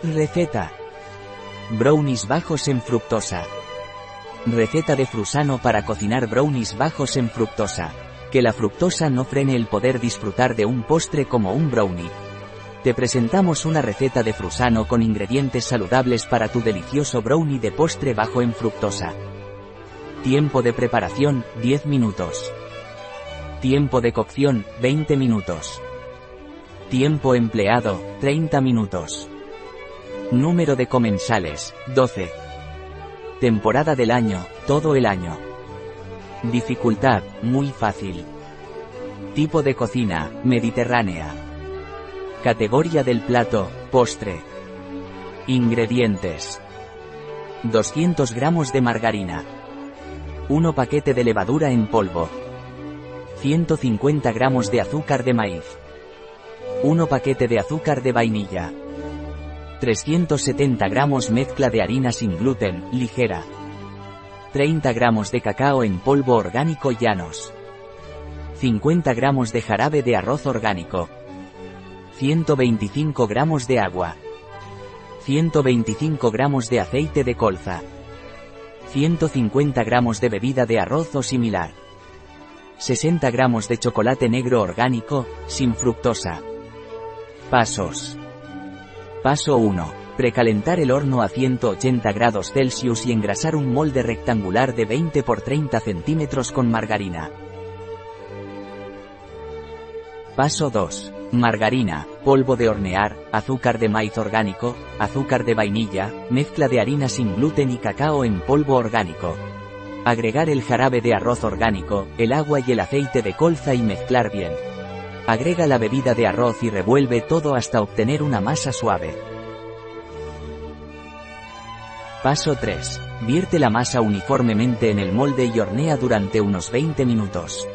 Receta. Brownies bajos en fructosa. Receta de Frusano para cocinar brownies bajos en fructosa. Que la fructosa no frene el poder disfrutar de un postre como un brownie. Te presentamos una receta de Frusano con ingredientes saludables para tu delicioso brownie de postre bajo en fructosa. Tiempo de preparación, 10 minutos. Tiempo de cocción, 20 minutos. Tiempo empleado, 30 minutos. Número de comensales, 12. Temporada del año, todo el año. Dificultad, muy fácil. Tipo de cocina, mediterránea. Categoría del plato, postre. Ingredientes. 200 gramos de margarina. 1 paquete de levadura en polvo. 150 gramos de azúcar de maíz. 1 paquete de azúcar de vainilla. 370 gramos mezcla de harina sin gluten, ligera. 30 gramos de cacao en polvo orgánico llanos. 50 gramos de jarabe de arroz orgánico. 125 gramos de agua. 125 gramos de aceite de colza. 150 gramos de bebida de arroz o similar. 60 gramos de chocolate negro orgánico, sin fructosa. Pasos. Paso 1. Precalentar el horno a 180 grados Celsius y engrasar un molde rectangular de 20 por 30 centímetros con margarina. Paso 2. Margarina, polvo de hornear, azúcar de maíz orgánico, azúcar de vainilla, mezcla de harina sin gluten y cacao en polvo orgánico. Agregar el jarabe de arroz orgánico, el agua y el aceite de colza y mezclar bien. Agrega la bebida de arroz y revuelve todo hasta obtener una masa suave. Paso 3. Vierte la masa uniformemente en el molde y hornea durante unos 20 minutos.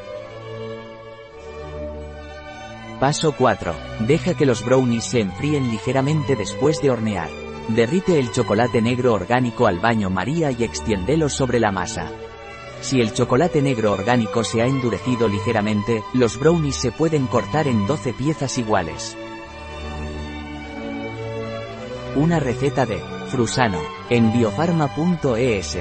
Paso 4. Deja que los brownies se enfríen ligeramente después de hornear. Derrite el chocolate negro orgánico al baño María y extiéndelo sobre la masa. Si el chocolate negro orgánico se ha endurecido ligeramente, los brownies se pueden cortar en 12 piezas iguales. Una receta de Frusano en biofarma.es